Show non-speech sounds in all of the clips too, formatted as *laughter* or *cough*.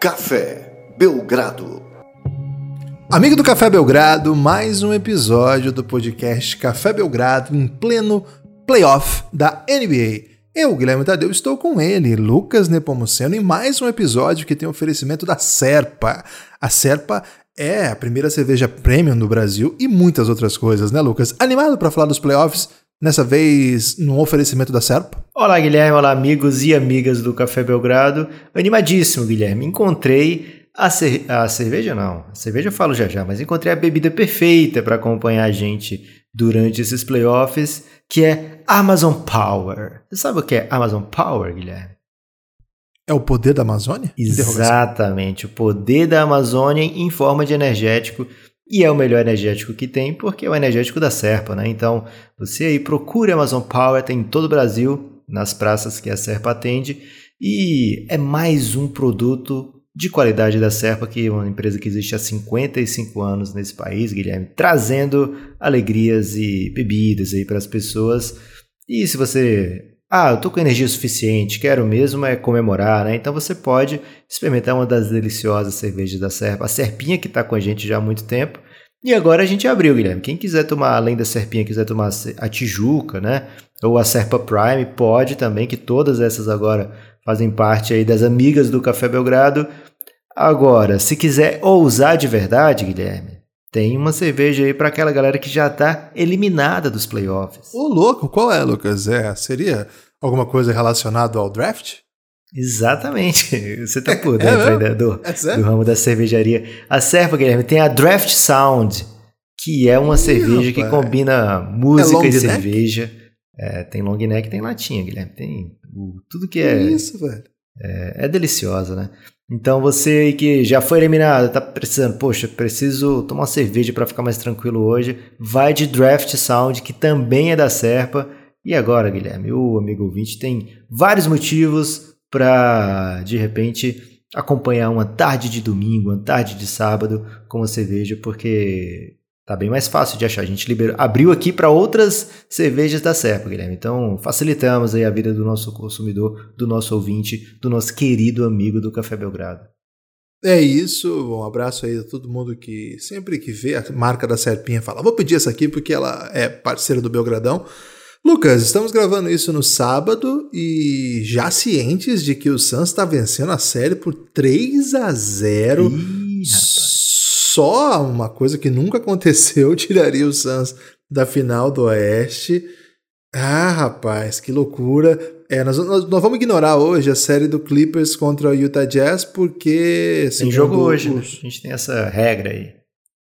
Café Belgrado. Amigo do Café Belgrado, mais um episódio do podcast Café Belgrado em pleno playoff da NBA. Eu, Guilherme Tadeu, estou com ele, Lucas Nepomuceno, em mais um episódio que tem oferecimento da Serpa. A Serpa é a primeira cerveja premium no Brasil e muitas outras coisas, né, Lucas? Animado para falar dos playoffs? Dessa vez no oferecimento da Serpa? Olá, Guilherme. Olá, amigos e amigas do Café Belgrado. Animadíssimo, Guilherme. Encontrei a, cer a cerveja, não. A cerveja eu falo já já, mas encontrei a bebida perfeita para acompanhar a gente durante esses playoffs, que é Amazon Power. Você sabe o que é Amazon Power, Guilherme? É o poder da Amazônia? Exatamente, o poder da Amazônia em forma de energético e é o melhor energético que tem, porque é o energético da Serpa, né? Então, você aí procure Amazon Power, tem em todo o Brasil, nas praças que a Serpa atende, e é mais um produto de qualidade da Serpa, que é uma empresa que existe há 55 anos nesse país, Guilherme, trazendo alegrias e bebidas aí para as pessoas. E se você ah, eu tô com energia suficiente, quero mesmo é comemorar, né? Então você pode experimentar uma das deliciosas cervejas da Serpa, a Serpinha que está com a gente já há muito tempo. E agora a gente abriu, Guilherme. Quem quiser tomar, além da Serpinha, quiser tomar a Tijuca, né? Ou a Serpa Prime, pode também, que todas essas agora fazem parte aí das amigas do Café Belgrado. Agora, se quiser ousar de verdade, Guilherme, tem uma cerveja aí para aquela galera que já está eliminada dos playoffs. Ô, louco, qual é, Lucas? É, seria alguma coisa relacionada ao draft? Exatamente. *laughs* Você tá *laughs* por dentro é, né, do, é do ramo da cervejaria. A Serpa, Guilherme, tem a Draft Sound, que é uma Ih, cerveja rapaz. que combina música é e cerveja. É, tem long neck tem latinha, Guilherme. Tem o, tudo que é. Isso, velho. É, é deliciosa, né? Então você que já foi eliminado, tá precisando, poxa, preciso tomar uma cerveja para ficar mais tranquilo hoje, vai de Draft Sound, que também é da Serpa. E agora, Guilherme, o amigo ouvinte tem vários motivos para de repente acompanhar uma tarde de domingo, uma tarde de sábado com uma cerveja, porque Tá bem mais fácil de achar. A gente liberou, abriu aqui para outras cervejas da Serpa, Guilherme. Então, facilitamos aí a vida do nosso consumidor, do nosso ouvinte, do nosso querido amigo do Café Belgrado. É isso, um abraço aí a todo mundo que sempre que vê a marca da Serpinha fala, vou pedir essa aqui porque ela é parceira do Belgradão. Lucas, estamos gravando isso no sábado e já cientes de que o Suns está vencendo a série por 3 a 0 Ih, só uma coisa que nunca aconteceu tiraria o Suns da final do Oeste. Ah, rapaz, que loucura. É, nós, nós, nós, vamos ignorar hoje a série do Clippers contra o Utah Jazz, porque. Tem jogo hoje, né? os... né? A gente tem essa regra aí.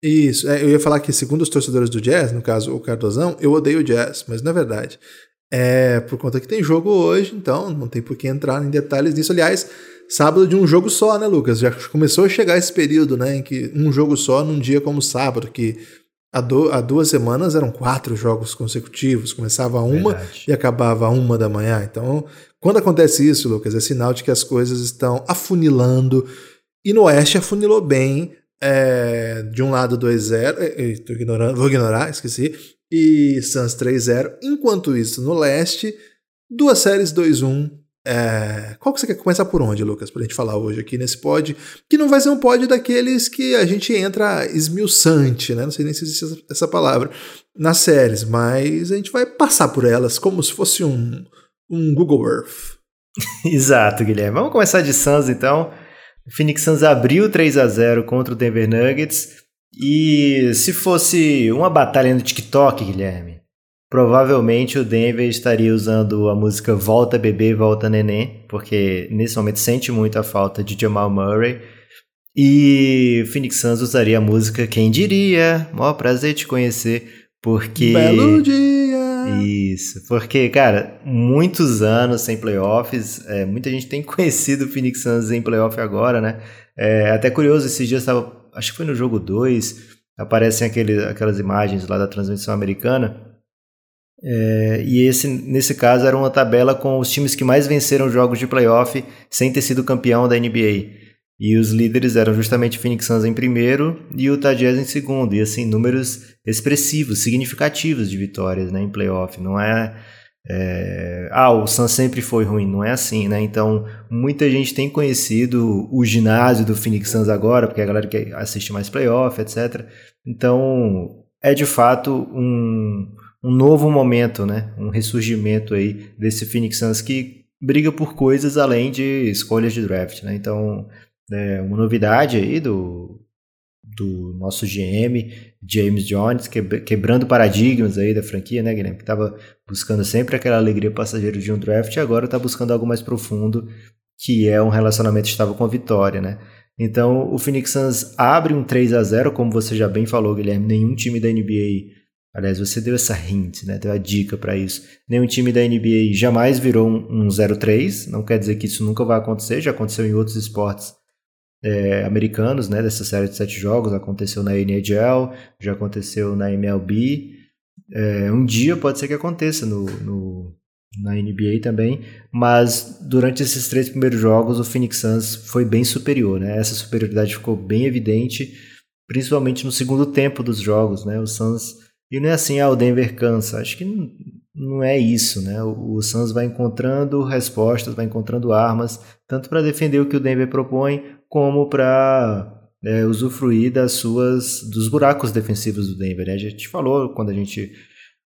Isso, é, eu ia falar que, segundo os torcedores do Jazz, no caso o Cardozão, eu odeio o Jazz, mas não é verdade. É por conta que tem jogo hoje, então não tem por que entrar em detalhes disso. Aliás, sábado de um jogo só, né, Lucas? Já começou a chegar esse período, né, em que um jogo só num dia como sábado, que há, do, há duas semanas eram quatro jogos consecutivos, começava uma Verdade. e acabava uma da manhã. Então, quando acontece isso, Lucas, é sinal de que as coisas estão afunilando. E no Oeste afunilou bem. É, de um lado 2-0, ignorando, vou ignorar, esqueci, e Suns 3-0. Enquanto isso, no Leste, duas séries 2-1 é, qual que você quer começar por onde, Lucas, pra gente falar hoje aqui nesse pod? Que não vai ser um pod daqueles que a gente entra esmiuçante, né? Não sei nem se existe essa palavra, nas séries, mas a gente vai passar por elas como se fosse um, um Google Earth. *laughs* Exato, Guilherme. Vamos começar de Suns então. O Phoenix Suns abriu 3 a 0 contra o Denver Nuggets. E se fosse uma batalha no TikTok, Guilherme, Provavelmente o Denver estaria usando a música Volta Bebê, Volta Neném, porque nesse momento sente muito a falta de Jamal Murray. E Phoenix Suns usaria a música Quem Diria, maior prazer te conhecer, porque... Belo dia! Isso, porque, cara, muitos anos sem playoffs, é, muita gente tem *laughs* conhecido o Phoenix Suns em playoff agora, né? É até curioso, esses dias estava, acho que foi no jogo 2, aparecem aquele, aquelas imagens lá da transmissão americana, é, e esse, nesse caso, era uma tabela com os times que mais venceram jogos de playoff sem ter sido campeão da NBA. E os líderes eram justamente Phoenix Suns em primeiro e o Utah Jazz em segundo. E assim, números expressivos, significativos de vitórias né, em playoff. Não é, é, ah, o Suns sempre foi ruim, não é assim, né? Então, muita gente tem conhecido o ginásio do Phoenix Suns agora, porque a galera que assiste mais playoff, etc. Então, é de fato um, um novo momento, né? Um ressurgimento aí desse Phoenix Suns que briga por coisas além de escolhas de draft, né? Então, é uma novidade aí do, do nosso GM, James Jones, quebrando paradigmas aí da franquia, né, Guilherme? Que estava buscando sempre aquela alegria passageira de um draft e agora está buscando algo mais profundo, que é um relacionamento estável com a vitória, né? Então, o Phoenix Suns abre um 3 a 0 como você já bem falou, Guilherme, nenhum time da NBA, aliás, você deu essa hint, né, deu a dica para isso. Nenhum time da NBA jamais virou um, um 0-3, não quer dizer que isso nunca vai acontecer, já aconteceu em outros esportes é, americanos, né, dessa série de sete jogos, aconteceu na NHL, já aconteceu na MLB. É, um dia pode ser que aconteça no, no, na NBA também, mas durante esses três primeiros jogos o Phoenix Suns foi bem superior, né? Essa superioridade ficou bem evidente, principalmente no segundo tempo dos jogos, né? O Suns e não é assim, ah, o Denver cansa. Acho que não, é isso, né? O, o Suns vai encontrando respostas, vai encontrando armas, tanto para defender o que o Denver propõe, como para é, usufruir das suas dos buracos defensivos do Denver. Né? A gente falou quando a gente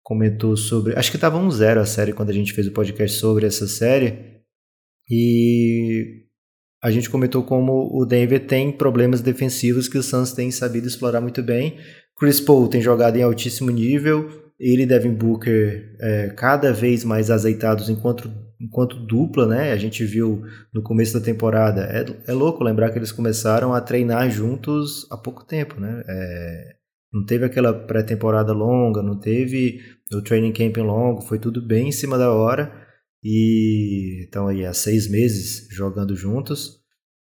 comentou sobre, acho que estava um zero a série quando a gente fez o podcast sobre essa série e a gente comentou como o Denver tem problemas defensivos que o Suns tem sabido explorar muito bem. Chris Paul tem jogado em altíssimo nível, ele e Devin Booker é, cada vez mais azeitados enquanto enquanto dupla, né? A gente viu no começo da temporada. É, é louco lembrar que eles começaram a treinar juntos há pouco tempo, né? É, não teve aquela pré-temporada longa, não teve o training camp longo, foi tudo bem em cima da hora. E então aí há seis meses jogando juntos.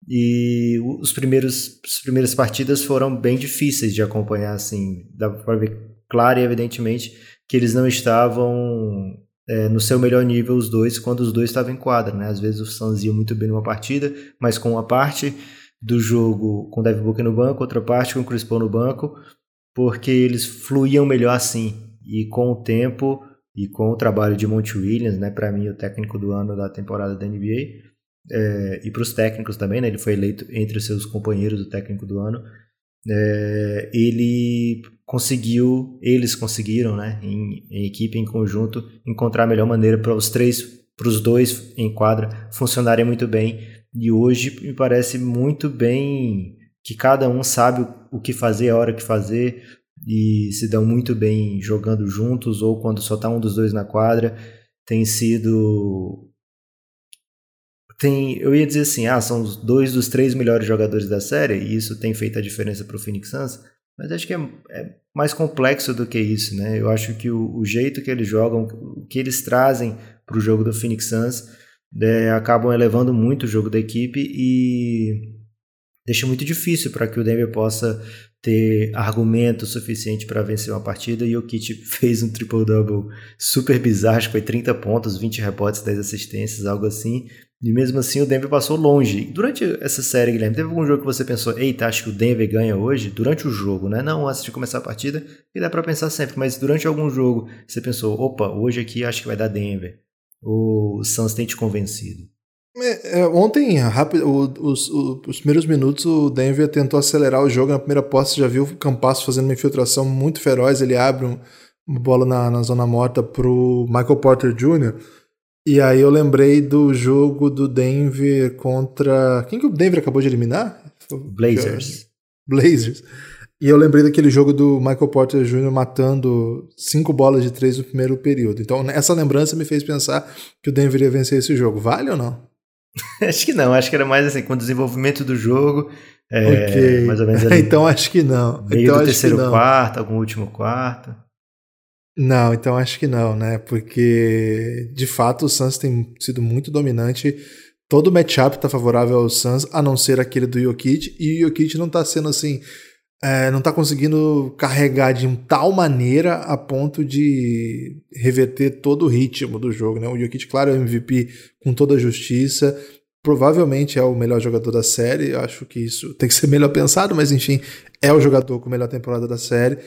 E os primeiros, as primeiras partidas foram bem difíceis de acompanhar, assim, dá para ver claro e evidentemente que eles não estavam é, no seu melhor nível os dois quando os dois estavam em quadra, né? Às vezes o Suns ia muito bem numa partida, mas com uma parte do jogo com o Devin Booker no banco, outra parte com o Chris Paul no banco, porque eles fluíam melhor assim. E com o tempo e com o trabalho de Monty Williams, né, para mim o técnico do ano da temporada da NBA, é, e para os técnicos também, né, ele foi eleito entre os seus companheiros do técnico do ano, é, ele conseguiu, eles conseguiram, né, em, em, equipe, em conjunto, encontrar a melhor maneira para os três, para os dois em quadra funcionarem muito bem. E hoje me parece muito bem que cada um sabe o que fazer, a hora que fazer, e se dão muito bem jogando juntos ou quando só está um dos dois na quadra. Tem sido tem, eu ia dizer assim, ah, são dois dos três melhores jogadores da série, e isso tem feito a diferença para o Phoenix Suns, mas acho que é, é, mais complexo do que isso, né? Eu acho que o, o jeito que eles jogam, o que eles trazem para o jogo do Phoenix Suns, é, acabam elevando muito o jogo da equipe e deixa muito difícil para que o Denver possa ter argumento suficiente para vencer uma partida e o Kit *laughs* fez um triple-double super bizarro, acho que foi 30 pontos, 20 rebotes, 10 assistências, algo assim, e mesmo assim o Denver passou longe. Durante essa série, Guilherme, teve algum jogo que você pensou, eita, acho que o Denver ganha hoje? Durante o jogo, né? Não antes de começar a partida, e dá para pensar sempre, mas durante algum jogo você pensou, opa, hoje aqui acho que vai dar Denver. O Suns tem te convencido. É, é, ontem, rápido, os, os, os, primeiros minutos, o Denver tentou acelerar o jogo. Na primeira posse, já viu o Campasso fazendo uma infiltração muito feroz. Ele abre um, uma bola na, na zona morta pro Michael Porter Jr. E aí eu lembrei do jogo do Denver contra. Quem que o Denver acabou de eliminar? Blazers. Blazers. E eu lembrei daquele jogo do Michael Porter Jr. matando cinco bolas de três no primeiro período. Então, essa lembrança me fez pensar que o Denver ia vencer esse jogo. Vale ou não? *laughs* acho que não. Acho que era mais assim, com o desenvolvimento do jogo. É, okay. Mais ou menos ali. *laughs* então acho que não. Meio então, do terceiro quarto, algum último quarto. Não, então acho que não, né? Porque de fato o Suns tem sido muito dominante. Todo matchup está favorável ao Suns, a não ser aquele do Jokic, e o Jokic não está sendo assim, é, não está conseguindo carregar de tal maneira a ponto de reverter todo o ritmo do jogo, né? O Jokic, claro, é o MVP com toda a justiça, provavelmente é o melhor jogador da série. Eu acho que isso *laughs* tem que ser melhor pensado, mas enfim, é o jogador com a melhor temporada da série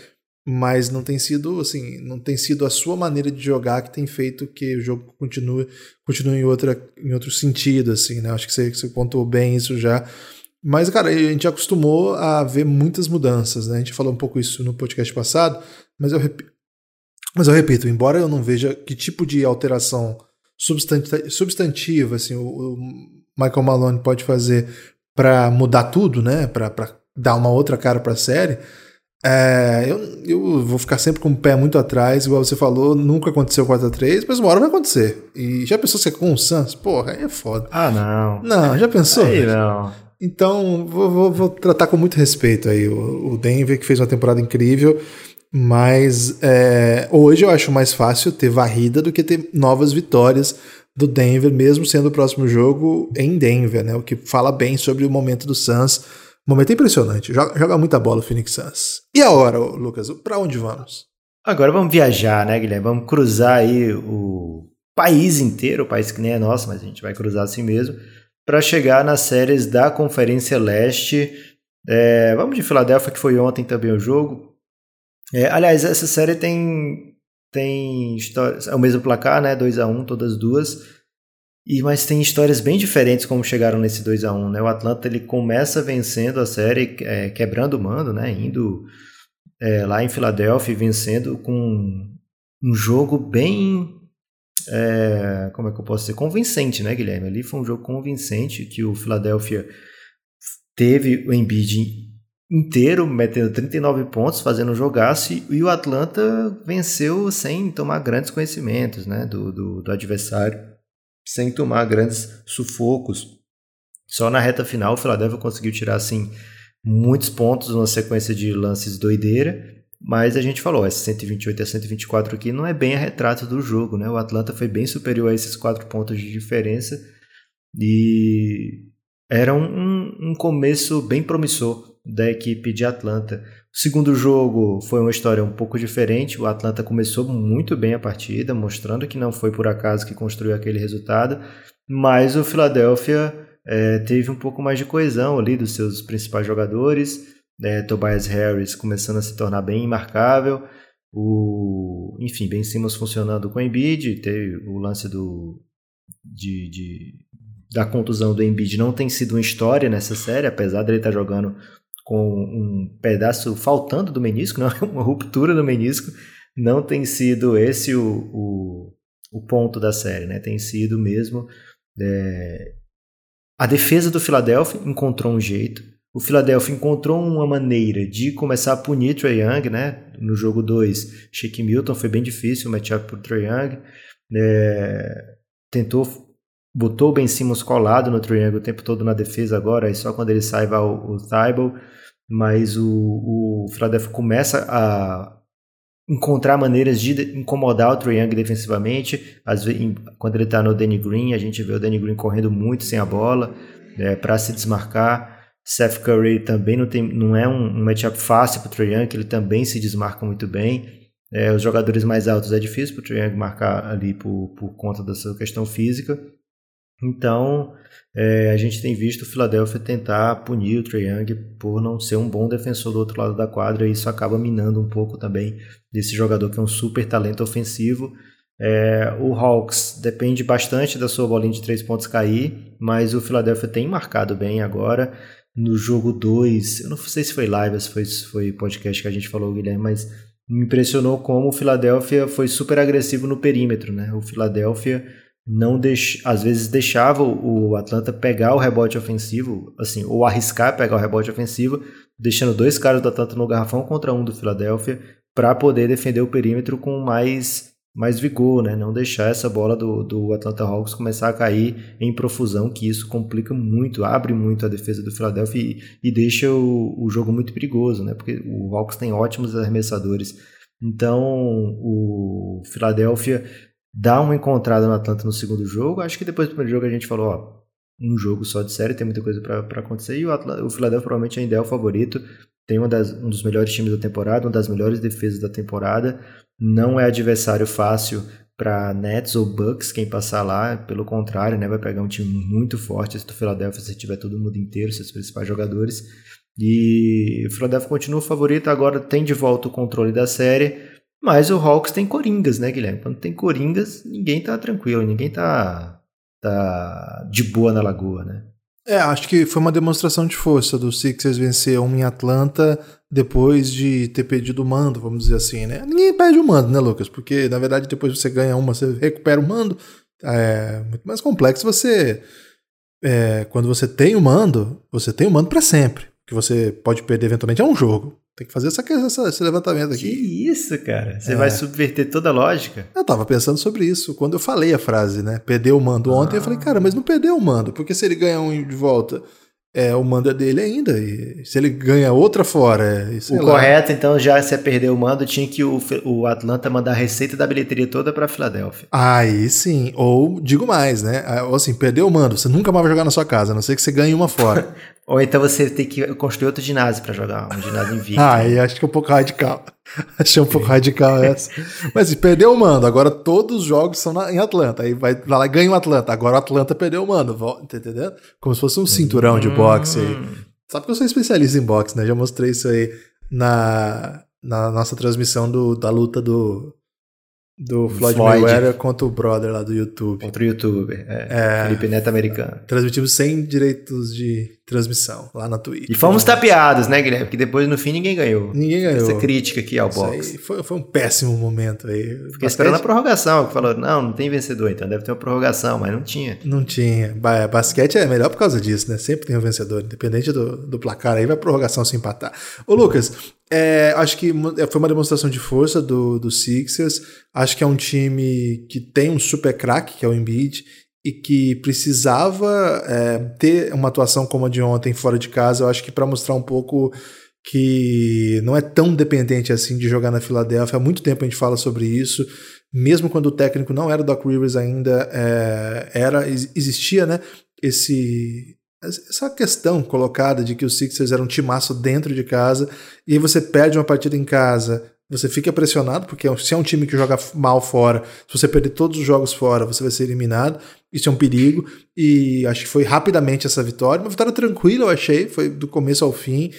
mas não tem sido assim, não tem sido a sua maneira de jogar que tem feito que o jogo continue, continue em, outra, em outro sentido, assim, né? Acho que você, você pontuou bem isso já. Mas, cara, a gente acostumou a ver muitas mudanças, né? A gente falou um pouco isso no podcast passado, mas eu, rep... mas eu repito, embora eu não veja que tipo de alteração substantiva assim, o Michael Malone pode fazer para mudar tudo, né? Para dar uma outra cara para a série. É, eu, eu vou ficar sempre com o pé muito atrás, igual você falou, nunca aconteceu 4x3, mas uma hora vai acontecer. E já pensou ser com o Suns? Porra, aí é foda. Ah, não. Não, já pensou? Aí não. Então, vou, vou, vou, tratar com muito respeito aí o, o, Denver, que fez uma temporada incrível, mas é, hoje eu acho mais fácil ter varrida do que ter novas vitórias do Denver, mesmo sendo o próximo jogo em Denver, né? O que fala bem sobre o momento do Suns. Momento impressionante. Joga, joga muita bola o Phoenix Suns. E agora, Lucas, para onde vamos? Agora vamos viajar, né, Guilherme? Vamos cruzar aí o país inteiro, o país que nem é nosso, mas a gente vai cruzar assim mesmo para chegar nas séries da Conferência Leste. É, vamos de Filadélfia, que foi ontem também o jogo. É, aliás, essa série tem tem histórias, é o mesmo placar, né? 2 a 1 todas duas. E mas tem histórias bem diferentes como chegaram nesse 2 a 1 né? O Atlanta ele começa vencendo a série, é, quebrando o mando, né? Indo é, lá em Filadélfia vencendo com um jogo bem é, como é que eu posso dizer, convincente, né, Guilherme? Ali foi um jogo convincente que o Philadelphia teve o Embiid inteiro, metendo 39 pontos, fazendo um e o Atlanta venceu sem tomar grandes conhecimentos né, do, do, do adversário, sem tomar grandes sufocos. Só na reta final o Philadelphia conseguiu tirar assim, muitos pontos numa sequência de lances doideira, mas a gente falou, esse 128 a 124 aqui não é bem a retrato do jogo, né? O Atlanta foi bem superior a esses quatro pontos de diferença e era um, um começo bem promissor da equipe de Atlanta. O segundo jogo foi uma história um pouco diferente. O Atlanta começou muito bem a partida, mostrando que não foi por acaso que construiu aquele resultado, mas o Philadelphia é, teve um pouco mais de coesão ali dos seus principais jogadores né, Tobias Harris começando a se tornar bem imarcável, o, enfim, Ben Simmons funcionando com o Embiid, teve o lance do, de, de, da contusão do Embiid não tem sido uma história nessa série, apesar dele estar jogando com um pedaço faltando do menisco, *laughs* não é uma ruptura do menisco, não tem sido esse o, o, o ponto da série, né? Tem sido mesmo é, a defesa do Philadelphia encontrou um jeito, o Philadelphia encontrou uma maneira de começar a punir Trae Young, né? No jogo 2, Shake Milton foi bem difícil o matchup o Trae Young. É, tentou, botou o Ben Simmons colado no Trae Young o tempo todo na defesa agora, e só quando ele sai vai o, o Thibault. Mas o, o Philadelphia começa a encontrar maneiras de incomodar o Trae Young defensivamente. Às vezes, quando ele está no Danny Green, a gente vê o Danny Green correndo muito sem a bola é, para se desmarcar. Seth Curry também não, tem, não é um, um matchup fácil para o Trae Young, ele também se desmarca muito bem. É, os jogadores mais altos é difícil para o Trae Young marcar ali por, por conta da sua questão física. Então, é, a gente tem visto o Philadelphia tentar punir o Trae Young por não ser um bom defensor do outro lado da quadra, e isso acaba minando um pouco também desse jogador que é um super talento ofensivo. É, o Hawks depende bastante da sua bolinha de três pontos cair, mas o Philadelphia tem marcado bem agora no jogo 2, eu não sei se foi live, se foi, foi podcast que a gente falou, Guilherme, mas me impressionou como o Philadelphia foi super agressivo no perímetro, né? O Philadelphia não deix... às vezes deixava o Atlanta pegar o rebote ofensivo, assim, ou arriscar pegar o rebote ofensivo, deixando dois caras do Atlanta no garrafão contra um do Philadelphia para poder defender o perímetro com mais mais vigor, né? Não deixar essa bola do, do Atlanta Hawks começar a cair em profusão, que isso complica muito, abre muito a defesa do Philadelphia e, e deixa o, o jogo muito perigoso, né? Porque o Hawks tem ótimos arremessadores. Então, o Philadelphia dá uma encontrada no Atlanta no segundo jogo. Acho que depois do primeiro jogo a gente falou, ó, um jogo só de série, tem muita coisa para acontecer. E o, Atlanta, o Philadelphia provavelmente ainda é o favorito. Tem uma das, um dos melhores times da temporada, uma das melhores defesas da temporada. Não é adversário fácil para Nets ou Bucks quem passar lá, pelo contrário, né, vai pegar um time muito forte esse do Philadelphia se tiver todo mundo inteiro, seus principais jogadores. E o Philadelphia continua favorito, agora tem de volta o controle da série, mas o Hawks tem coringas, né, Guilherme? Quando tem coringas, ninguém tá tranquilo, ninguém tá, tá de boa na lagoa, né? É, acho que foi uma demonstração de força do Sixers vencer um em Atlanta depois de ter perdido o mando, vamos dizer assim, né? Ninguém perde o mando, né, Lucas? Porque, na verdade, depois você ganha uma, você recupera o mando. É muito mais complexo você... É, quando você tem o mando, você tem o mando para sempre. O que você pode perder eventualmente é um jogo. Tem que fazer essa, essa, esse levantamento aqui. Que isso, cara? Você é. vai subverter toda a lógica? Eu tava pensando sobre isso. Quando eu falei a frase, né? Perdeu o mando ontem, ah. eu falei, cara, mas não perdeu o mando. Porque se ele ganhar um de volta é, o mando é dele ainda. E se ele ganha outra fora. É, o lá. correto, então, já se perder o mando, tinha que o, o Atlanta mandar a receita da bilheteria toda para Filadélfia. Aí sim. Ou digo mais, né? Ou assim, perdeu o mando, você nunca mais vai jogar na sua casa, a não ser que você ganhe uma fora. *laughs* Ou então você tem que construir outro ginásio para jogar, um ginásio invicto. ah, *laughs* aí acho que é um pouco radical. *laughs* Achei um pouco radical essa. Mas assim, perdeu o mando, agora todos os jogos são na, em Atlanta. Aí vai lá e ganha o Atlanta. Agora o Atlanta perdeu o mando. Tá entendendo? Como se fosse um cinturão de boxe aí. Hum. Sabe que eu sou especialista em boxe, né? Já mostrei isso aí na, na nossa transmissão do, da luta do, do Floyd, Floyd, Mayweather contra o brother lá do YouTube. Contra o youtuber, é. é Felipe Neto americano. Transmitimos sem direitos de transmissão lá na Twitch. E fomos tapeados, né, Guilherme? Porque depois no fim ninguém ganhou. Ninguém ganhou. Essa crítica aqui ao box. Foi, foi um péssimo momento aí. Fiquei esperando a prorrogação, que falou, não, não tem vencedor, então deve ter uma prorrogação, mas não tinha. Não tinha. Basquete é melhor por causa disso, né? Sempre tem um vencedor, independente do, do placar aí, vai prorrogação se empatar. Ô, Lucas, é, acho que é, foi uma demonstração de força do, do Sixers. Acho que é um time que tem um super craque, que é o Embiid, e que precisava é, ter uma atuação como a de ontem fora de casa. Eu acho que para mostrar um pouco que não é tão dependente assim de jogar na Filadélfia. Há muito tempo a gente fala sobre isso. Mesmo quando o técnico não era Doc Rivers ainda, é, era existia né, esse essa questão colocada de que os Sixers eram um timaço dentro de casa e você perde uma partida em casa, você fica pressionado, porque é se é um time que joga mal fora, se você perder todos os jogos fora, você vai ser eliminado. Isso é um perigo. E acho que foi rapidamente essa vitória. Uma vitória tranquila, eu achei, foi do começo ao fim.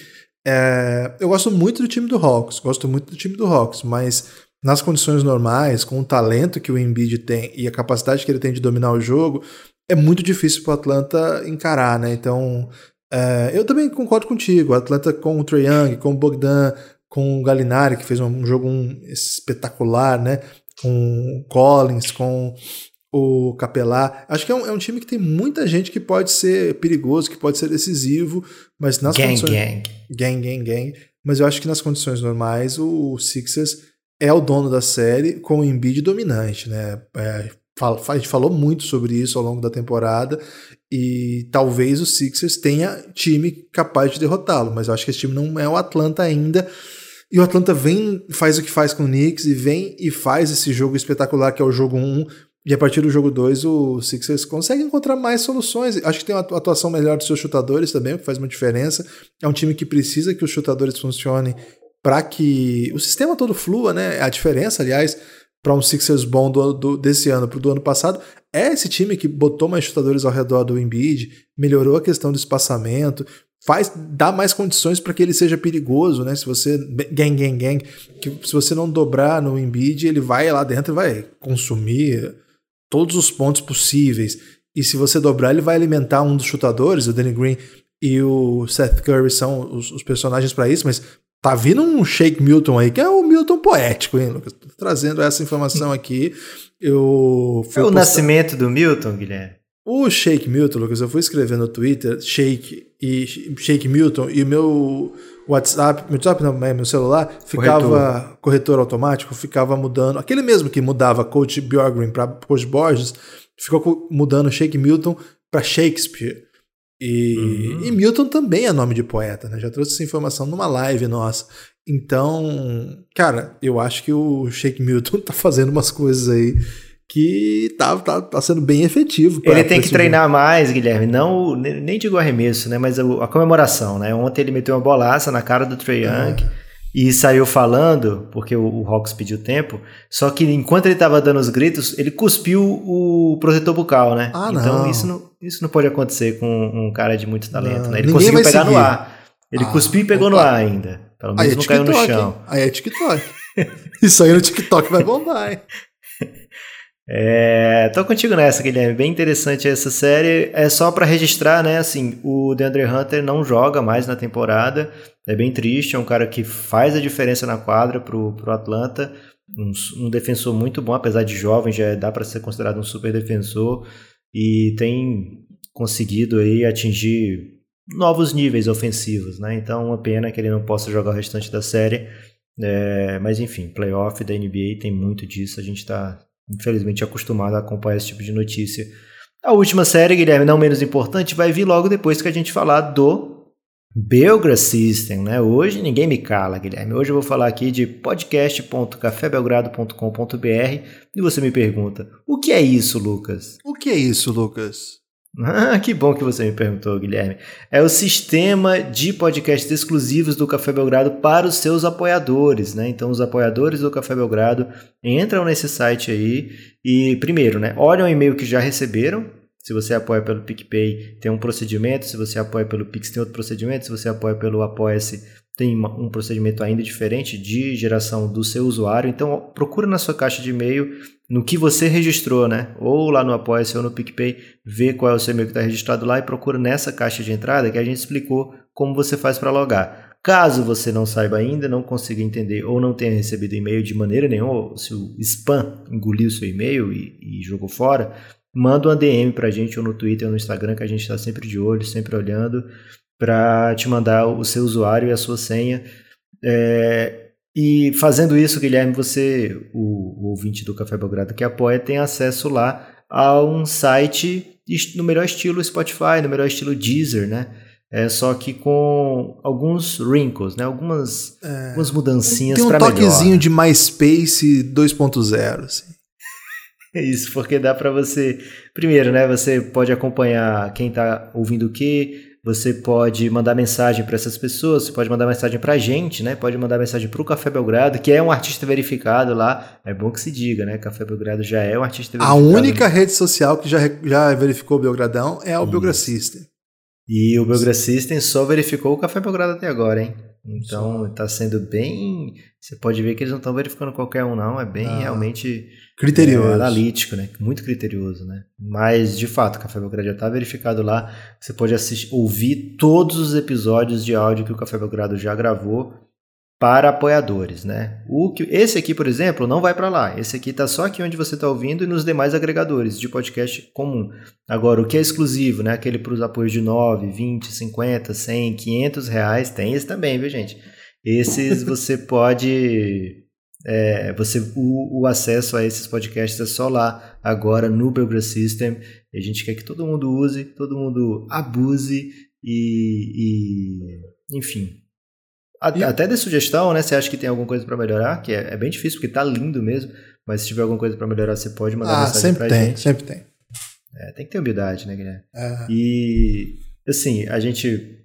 É, eu gosto muito do time do Hawks, gosto muito do time do Hawks, mas nas condições normais, com o talento que o Embiid tem e a capacidade que ele tem de dominar o jogo, é muito difícil para o Atlanta encarar, né? Então, é, eu também concordo contigo. O Atlanta com o Trae Young, com o Bogdan, com o Galinari, que fez um jogo um, espetacular, né? Com o Collins, com o Capelá. Acho que é um, é um, time que tem muita gente que pode ser perigoso, que pode ser decisivo, mas nas gang, condições... Gang, gang. Gang, gang. Mas eu acho que nas condições normais o Sixers é o dono da série com o Embiid dominante, né? É, a gente falou muito sobre isso ao longo da temporada e talvez o Sixers tenha time capaz de derrotá-lo, mas eu acho que esse time não é o Atlanta ainda. E o Atlanta vem, faz o que faz com o Knicks e vem e faz esse jogo espetacular que é o jogo 1. E a partir do jogo 2, o Sixers consegue encontrar mais soluções. Acho que tem uma atuação melhor dos seus chutadores também, o que faz uma diferença. É um time que precisa que os chutadores funcionem para que o sistema todo flua, né? A diferença, aliás, para um Sixers bom do, do, desse ano para o do ano passado, é esse time que botou mais chutadores ao redor do Embiid, melhorou a questão do espaçamento, faz dá mais condições para que ele seja perigoso, né? Se você gang gang gang, que se você não dobrar no Embiid, ele vai lá dentro e vai consumir todos os pontos possíveis. E se você dobrar, ele vai alimentar um dos chutadores, o Danny Green e o Seth Curry são os, os personagens para isso, mas Tá vindo um Shake Milton aí, que é o Milton poético, hein, Lucas? Tô trazendo essa informação aqui. Eu é o postar... nascimento do Milton, Guilherme? O Shake Milton, Lucas, eu fui escrever no Twitter, Shake e Shake Milton, e meu WhatsApp, meu WhatsApp não, meu celular, ficava corretor. corretor automático, ficava mudando. Aquele mesmo que mudava Coach Bjorgren para Coach Borges, ficou mudando Shake Milton para Shakespeare. E, uhum. e, Milton também é nome de poeta, né? Já trouxe essa informação numa live nossa. Então, cara, eu acho que o Shake Milton *laughs* tá fazendo umas coisas aí que tá, tá, tá sendo bem efetivo. Ele tem que treinar mais, Guilherme. Não, nem digo arremesso, né? Mas a, a, comemoração, né? Ontem ele meteu uma bolaça na cara do Trey Young. É e saiu falando, porque o, o Hawks pediu tempo, só que enquanto ele estava dando os gritos, ele cuspiu o protetor bucal, né? Ah, então não. Isso, não, isso não pode acontecer com um cara de muito talento, né? Ele Ninguém conseguiu pegar seguir. no ar. Ele Ah, cuspiu e pegou no opa. ar ainda. Pelo Aí menos é não caiu no chão. hein? Aí é TikTok. *laughs* Isso aí no TikTok vai bombar, hein? *laughs* É, tô contigo nessa, Guilherme. Bem interessante essa série. É só pra registrar, né? Assim, o DeAndre Hunter não joga mais na temporada. É bem triste. É um cara que faz a diferença na quadra pro, pro Atlanta. Um, um defensor muito bom, apesar de jovem, já dá para ser considerado um super defensor. E tem conseguido aí atingir novos níveis ofensivos, né? Então, uma pena que ele não possa jogar o restante da série. É, mas enfim, playoff da NBA tem muito disso. A gente está infelizmente acostumado a acompanhar esse tipo de notícia. A última série, Guilherme, não menos importante, vai vir logo depois que a gente falar do Belgra System, né? Hoje ninguém me cala, Guilherme. Hoje eu vou falar aqui de podcast.cafébelgrado.com.br e você me pergunta: o que é isso, Lucas? O que é isso, Lucas? Ah, que bom que você me perguntou, Guilherme. É o sistema de podcasts exclusivos do Café Belgrado para os seus apoiadores, né? Então, os apoiadores do Café Belgrado entram nesse site aí e, primeiro, né, olham o e-mail que já receberam. Se você apoia pelo PicPay, tem um procedimento. Se você apoia pelo Pix, tem outro procedimento. Se você apoia pelo Apoia-se, tem um procedimento ainda diferente de geração do seu usuário. Então, procura na sua caixa de e-mail no que você registrou, né? Ou lá no Apoia-se ou no PicPay, vê qual é o seu e-mail que está registrado lá e procura nessa caixa de entrada que a gente explicou como você faz para logar. Caso você não saiba ainda, não consiga entender ou não tenha recebido e-mail de maneira nenhuma, se o spam engoliu seu e-mail e, e jogou fora, manda uma DM para a gente ou no Twitter ou no Instagram que a gente está sempre de olho, sempre olhando para te mandar o seu usuário e a sua senha. É, e fazendo isso, Guilherme, você, o, o, ouvinte do Café Belgrado que apoia, tem acesso lá a um site no melhor estilo Spotify, no melhor estilo Deezer, né? É, só que com alguns wrinkles, né? Algumas, é, algumas mudancinhas para melhor. Tem um toquezinho de MySpace 2.0, assim. *laughs* Isso, porque dá para você... Primeiro, né? Você pode acompanhar quem está ouvindo o quê, você pode mandar mensagem para essas pessoas, você pode mandar mensagem para a gente, né? Pode mandar mensagem para o Café Belgrado, que é um artista verificado lá. É bom que se diga, né? Café Belgrado já é um artista verificado. A única rede social que já, já verificou o Belgradão é o Belgra System. E o Belgra System só verificou o Café Belgrado até agora, hein? Então está sendo bem. Você pode ver que eles não estão verificando qualquer um, não. É bem ah, realmente criterioso. É, analítico, né? Muito criterioso, né? Mas, de fato, o Café Belgrado já está verificado lá. Você pode assistir, ouvir todos os episódios de áudio que o Café Belgrado já gravou para apoiadores, né? O que, esse aqui, por exemplo, não vai para lá. Esse aqui está só aqui onde você está ouvindo e nos demais agregadores de podcast comum. Agora, o que é exclusivo, né? Aquele para os apoios de 9, 20, 50, 100, 500 reais, tem esse também, viu, gente? Esses *laughs* você pode... É, você o, o, acesso a esses podcasts é só lá, agora no Belgra System. A gente quer que todo mundo use, todo mundo abuse e, e enfim, E- até de sugestão, né? Você acha que tem alguma coisa para melhorar? Que é, é bem difícil, porque tá lindo mesmo. Mas se tiver alguma coisa para melhorar, você pode mandar Ah, mensagem sempre pra tem, gente. sempre tem. É, tem que ter humildade, né, Guilherme? É. E, assim, a gente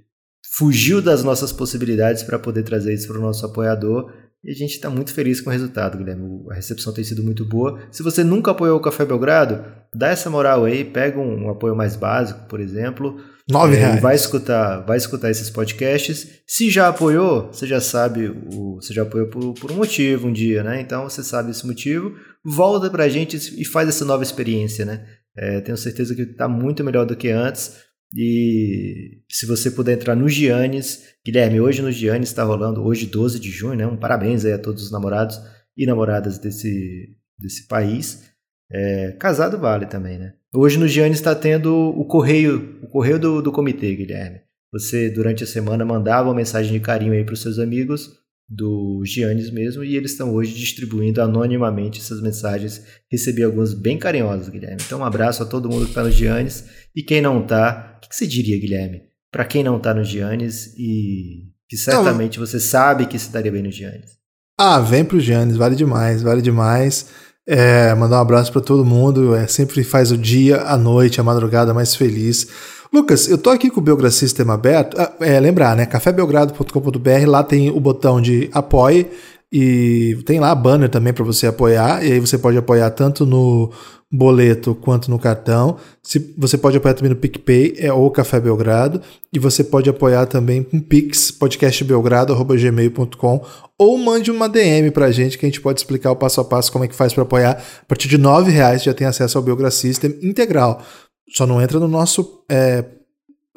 fugiu das nossas possibilidades para poder trazer isso para o nosso apoiador. E a gente está muito feliz com o resultado, Guilherme. A recepção tem sido muito boa. Se você nunca apoiou o Café Belgrado, dá essa moral aí, pega um, um apoio mais básico, por exemplo. Nove É, reais. Vai escutar, vai escutar esses podcasts. Se já apoiou, você já sabe, o, você já apoiou por, por um motivo um dia, né? Então você sabe esse motivo. Volta pra gente e faz essa nova experiência, né? É, tenho certeza que tá muito melhor do que antes. E se você puder entrar no Giannis, Guilherme, hoje no Giannis está rolando, hoje 12 de junho, né? Um parabéns aí a todos os namorados e namoradas desse, desse país. É, casado vale também, né? Hoje no Giannis está tendo o correio, o correio do, do comitê, Guilherme. Você, durante a semana, mandava uma mensagem de carinho aí para os seus amigos do Giannis mesmo, e eles estão hoje distribuindo anonimamente essas mensagens. Recebi algumas bem carinhosas, Guilherme. Então, um abraço a todo mundo que está no Giannis. E quem não tá, o que, que você diria, Guilherme? Para quem não tá no Giannis e que certamente você sabe que se daria bem no Giannis. Ah, vem pro Giannis, vale demais, vale demais. É, mandar um abraço para todo mundo, é, sempre faz o dia, a noite, a madrugada mais feliz. Lucas, eu tô aqui com o Belgra System aberto. Ah, é, lembrar, né? cafébelgrado.com.br, lá tem o botão de apoie e tem lá a banner também para você apoiar. E aí você pode apoiar tanto no, boleto quanto no cartão. Se, você pode apoiar também no PicPay é, ou Café Belgrado. E você pode apoiar também com Pix, podcastbelgrado.gmail.com ou mande uma DM pra gente que a gente pode explicar o passo a passo como é que faz para apoiar. A partir de R$ reais já tem acesso ao Belgra System integral. Só não entra no nosso é,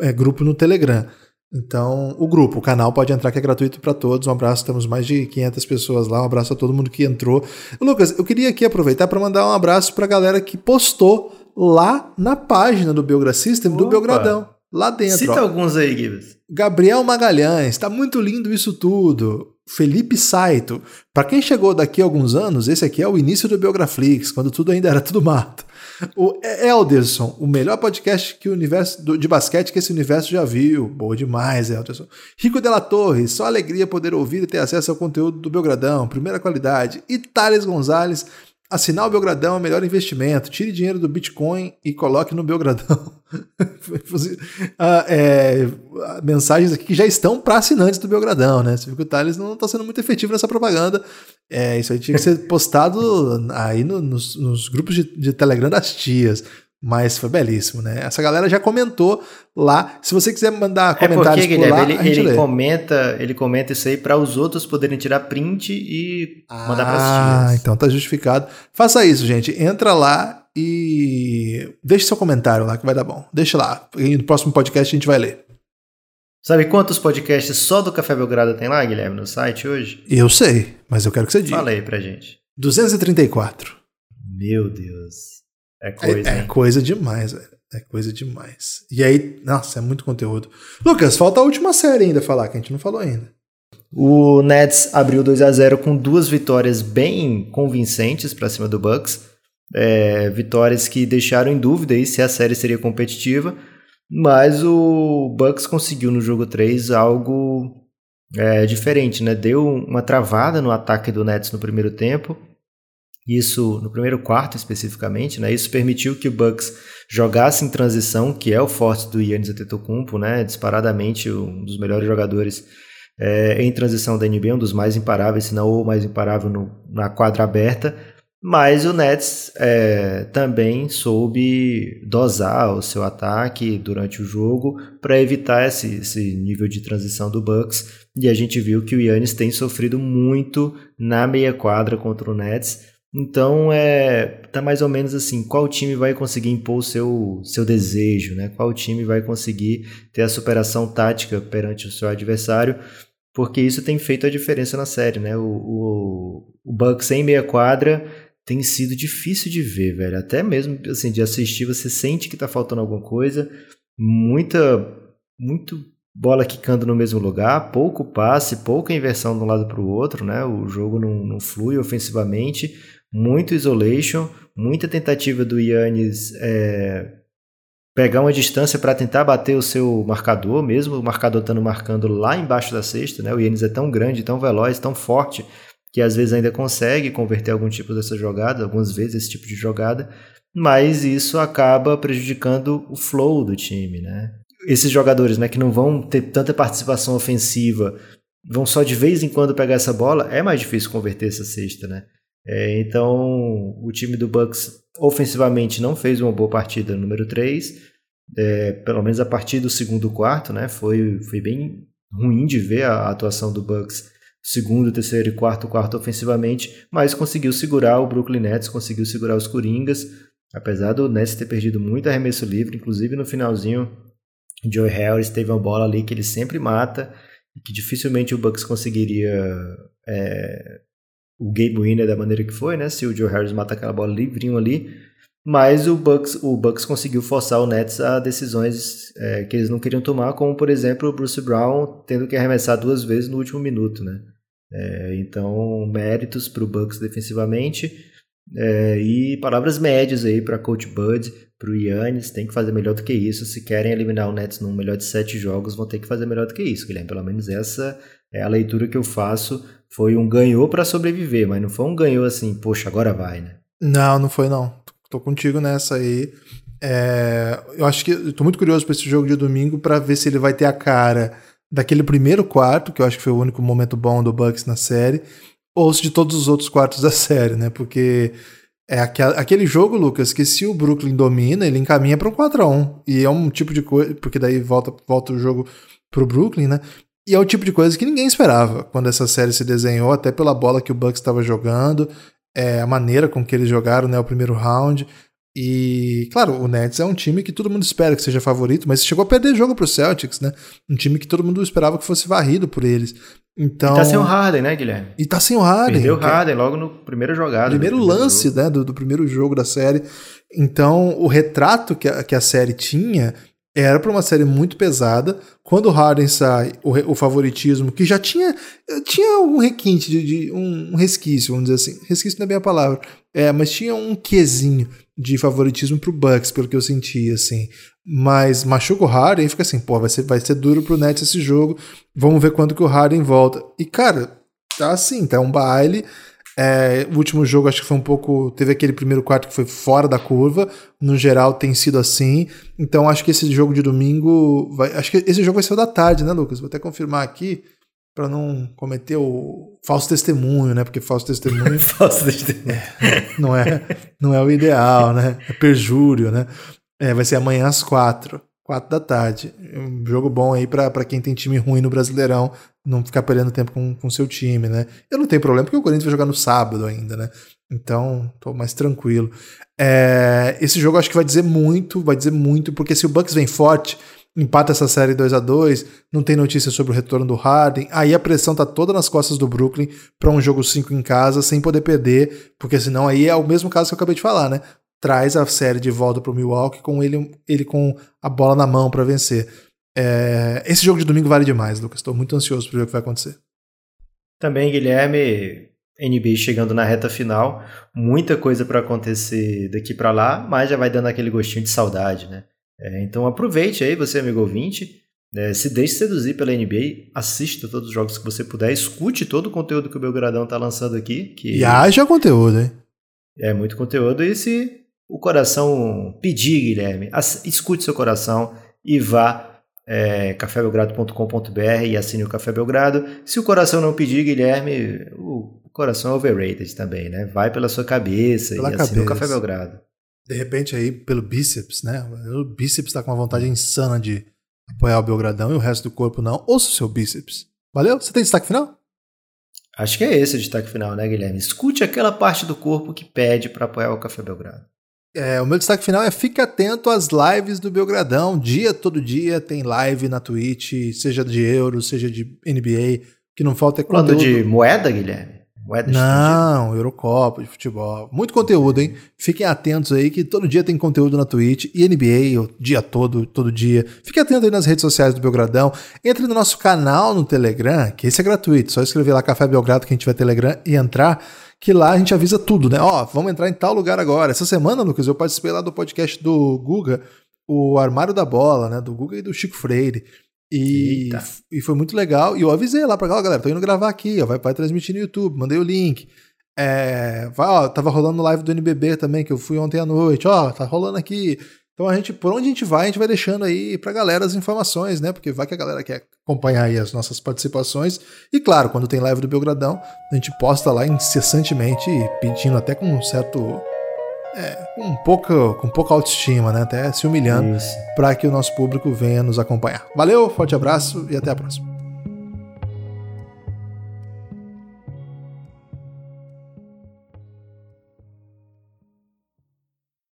é, grupo no Telegram. Então, o grupo, o canal pode entrar que é gratuito para todos. Um abraço, temos mais de 500 pessoas lá. Um abraço a todo mundo que entrou. Lucas, eu queria aqui aproveitar para mandar um abraço para a galera que postou lá na página do Opa. do Belgradão. Lá dentro. Cita ó. alguns aí, Gibbs. Gabriel Magalhães, está muito lindo isso tudo. Felipe Saito. Para quem chegou daqui a alguns anos, esse aqui é o início do Biograflix, quando tudo ainda era tudo mato. O Elderson, o melhor podcast que o universo de basquete que esse universo já viu. Boa demais, Elderson. Rico Della Torre, só alegria poder ouvir e ter acesso ao conteúdo do Belgradão, primeira qualidade. E Thales Gonzalez, Assinar o Belgradão é o melhor investimento. Tire dinheiro do Bitcoin e coloque no Belgradão. *laughs* ah, é, mensagens aqui que já estão para assinantes do Belgradão, né? Você viu que o Thales não está sendo muito efetivo nessa propaganda. É, isso aí tinha que ser postado aí no, nos, nos, grupos de, de Telegram das tias. Mas foi belíssimo, né? Essa galera já comentou lá. Se você quiser mandar comentários é porque, por lá, ele, ele comenta, ele comenta isso aí para os outros poderem tirar print e ah, mandar para as Ah, então tá justificado. Faça isso, gente. Entra lá e deixe seu comentário lá que vai dar bom. Deixa lá. E no próximo podcast a gente vai ler. Sabe quantos podcasts só do Café Belgrado tem lá, Guilherme, no site hoje? Eu sei, mas eu quero que você diga. Fala aí pra gente. 234. Meu Deus. É coisa. É, é coisa demais, velho. É coisa demais. E aí, nossa, é muito conteúdo. Lucas, falta a última série ainda falar, que a gente não falou ainda. O Nets abriu 2 a 0 com duas vitórias bem convincentes para cima do Bucks. É, vitórias que deixaram em dúvida aí se a série seria competitiva. Mas o Bucks conseguiu no jogo 3 algo é, diferente, né? Deu uma travada no ataque do Nets no primeiro tempo isso no primeiro quarto especificamente, né? Isso permitiu que o Bucks jogasse em transição, que é o forte do Yannis Antetokounmpo, né? Disparadamente um dos melhores jogadores é, em transição da NBA, um dos mais imparáveis, se não o mais imparável no, na quadra aberta. Mas o Nets é, também soube dosar o seu ataque durante o jogo para evitar esse, esse, nível de transição do Bucks. E a gente viu que o Yannis tem sofrido muito na meia quadra contra o Nets. Então é tá mais ou menos assim, qual time vai conseguir impor o seu, seu desejo, né? Qual time vai conseguir ter a superação tática perante o seu adversário? Porque isso tem feito a diferença na série, né? O, o, o Bucks em meia quadra tem sido difícil de ver, velho. Até mesmo assim de assistir, você sente que tá faltando alguma coisa. Muita muito bola quicando no mesmo lugar, pouco passe, pouca inversão de um lado para o outro, né? O jogo não, não flui ofensivamente muito isolation, muita tentativa do Yannis é, pegar uma distância para tentar bater o seu marcador, mesmo o marcador estando marcando lá embaixo da cesta, né? O Yannis é tão grande, tão veloz, tão forte que às vezes ainda consegue converter algum tipo dessa jogada, algumas vezes esse tipo de jogada, mas isso acaba prejudicando o flow do time, né? Esses jogadores, né, que não vão ter tanta participação ofensiva, vão só de vez em quando pegar essa bola, é mais difícil converter essa cesta, né? É, então, o time do Bucks ofensivamente não fez uma boa partida número 3, é, pelo menos a partir do segundo quarto, né? Foi, foi bem ruim de ver a, a atuação do Bucks segundo, terceiro e quarto quarto ofensivamente, mas conseguiu segurar o Brooklyn Nets, conseguiu segurar os Coringas, apesar do Nets ter perdido muito arremesso livre, inclusive no finalzinho, Joe Harris teve uma bola ali que ele sempre mata e que dificilmente o Bucks conseguiria é, o game winner da maneira que foi, né? Se o Joe Harris mata aquela bola livrinho ali. Mas o Bucks, o Bucks conseguiu forçar o Nets a decisões é, que eles não queriam tomar, como por exemplo o Bruce Brown tendo que arremessar duas vezes no último minuto, né? É, então, méritos para o Bucks defensivamente é, e palavras médias aí para Coach Bud, para o Yannis, tem que fazer melhor do que isso. Se querem eliminar o Nets num melhor de sete jogos, vão ter que fazer melhor do que isso, Guilherme. Pelo menos essa é a leitura que eu faço foi um ganhou para sobreviver, mas não foi um ganhou assim, poxa, agora vai, né? Não, não foi não. Tô contigo nessa aí. É, eu acho que eu tô muito curioso para esse jogo de domingo para ver se ele vai ter a cara daquele primeiro quarto, que eu acho que foi o único momento bom do Bucks na série, ou se de todos os outros quartos da *laughs* série, né? Porque É aquele jogo, Lucas, que se o Brooklyn domina, ele encaminha para um 4x1. E é um tipo de coisa. Porque daí volta, volta o jogo pro Brooklyn, né? E é o tipo de coisa que ninguém esperava quando essa série se desenhou, até pela bola que o Bucks estava jogando, é, a maneira com que eles jogaram né, o primeiro round. E, claro, o Nets é um time que todo mundo espera que seja favorito, mas chegou a perder jogo pro Celtics, né? Um time que todo mundo esperava que fosse varrido por eles. Então... E tá sem o Harden, né, Guilherme? E tá sem o Harden. Perdeu o Harden logo no primeiro jogada. Primeiro lance, jogo. né, do, do, primeiro jogo da série. Então, o retrato que a, que a série tinha era para uma série muito pesada. Quando o Harden sai, o, o, favoritismo, que já tinha tinha um requinte, de, de, um resquício, vamos dizer assim. Resquício não é bem a palavra. É, mas tinha um quesinho de favoritismo pro Bucks, pelo que eu sentia, assim. Mas machuca o Harden e fica assim, pô, vai ser, vai ser duro pro Nets esse jogo. Vamos ver quando que o Harden volta. E, cara, tá assim, tá um baile. É, o último jogo acho que foi um pouco. Teve aquele primeiro quarto que foi fora da curva. No geral tem sido assim. Então acho que esse jogo de domingo. Vai, acho que esse jogo vai ser o da tarde, né, Lucas? Vou até confirmar aqui para não cometer o falso testemunho, né? Porque falso testemunho. *laughs* falso testemunho. É, não, é, não é o ideal, né? É perjúrio, né? É, vai ser amanhã às quatro. Quatro da tarde. Um jogo bom aí para quem tem time ruim no Brasileirão não ficar perdendo tempo com o seu time, né? Eu não tenho problema porque o Corinthians vai jogar no sábado ainda, né? Então, tô mais tranquilo. É, esse jogo acho que vai dizer muito, vai dizer muito, porque se o Bucks vem forte, empata essa série 2 a 2 não tem notícia sobre o retorno do Harden, aí a pressão tá toda nas costas do Brooklyn para um jogo 5 em casa, sem poder perder, porque senão aí é o mesmo caso que eu acabei de falar, né? Traz a série de volta pro Milwaukee com ele, ele com a bola na mão para vencer. É, esse jogo de domingo vale demais, Lucas. Estou muito ansioso para ver o que vai acontecer. Também, Guilherme, NBA chegando na reta final, muita coisa para acontecer daqui para lá, mas já vai dando aquele gostinho de saudade, né? É, então aproveite aí, você amigo ouvinte, é, se deixe seduzir pela NBA, assista todos os jogos que você puder, escute todo o conteúdo que o Belgradão está lançando aqui. Que e haja conteúdo, hein? É muito conteúdo, e se o coração pedir, Guilherme, escute seu coração e vá é, cafébelgrado.com.br e assine o Café Belgrado. Se o coração não pedir, Guilherme, o coração é overrated também, né? Vai pela sua cabeça pela e cabeça. assine o Café Belgrado. De repente aí pelo bíceps, né? O bíceps está com uma vontade insana de apoiar o Belgradão e o resto do corpo não. Ouça o seu bíceps. Valeu? Você tem destaque final? Acho que é esse o destaque final, né, Guilherme? Escute aquela parte do corpo que pede para apoiar o Café Belgrado. É, o meu destaque final é fique atento às lives do Belgradão. Dia todo dia tem live na Twitch, seja de euro, seja de NBA. Que não falta é conteúdo. Falando de moeda, Guilherme? Não, Eurocopa, de futebol. Muito conteúdo, hein? Fiquem atentos aí que todo dia tem conteúdo na Twitch e NBA o dia todo, todo dia. Fique atento aí nas redes sociais do Belgradão. Entre no nosso canal no Telegram, que esse é gratuito. Só escrever lá Café Belgrado que a gente vai Telegram e entrar que lá a gente avisa tudo, né? Ó, vamos entrar em tal lugar agora. Essa semana, Lucas, eu participei lá do podcast do Guga, o Armário da Bola, né? Do Guga e do Chico Freire. E, e foi muito legal. E eu avisei lá pra galera, galera, tô indo gravar aqui, ó, vai, vai transmitir no YouTube, mandei o link. É, vai, ó, tava rolando live do NBB também, que eu fui ontem à noite, ó, tá rolando aqui. Então a gente, por onde a gente vai, a gente vai deixando aí pra galera as informações, né? Porque vai que a galera quer acompanhar aí as nossas participações. E claro, quando tem live do Belgradão, a gente posta lá incessantemente, pedindo até com um certo. É, com, pouca, com pouca autoestima, né? Até se humilhando para que o nosso público venha nos acompanhar. Valeu, forte abraço e até a próxima.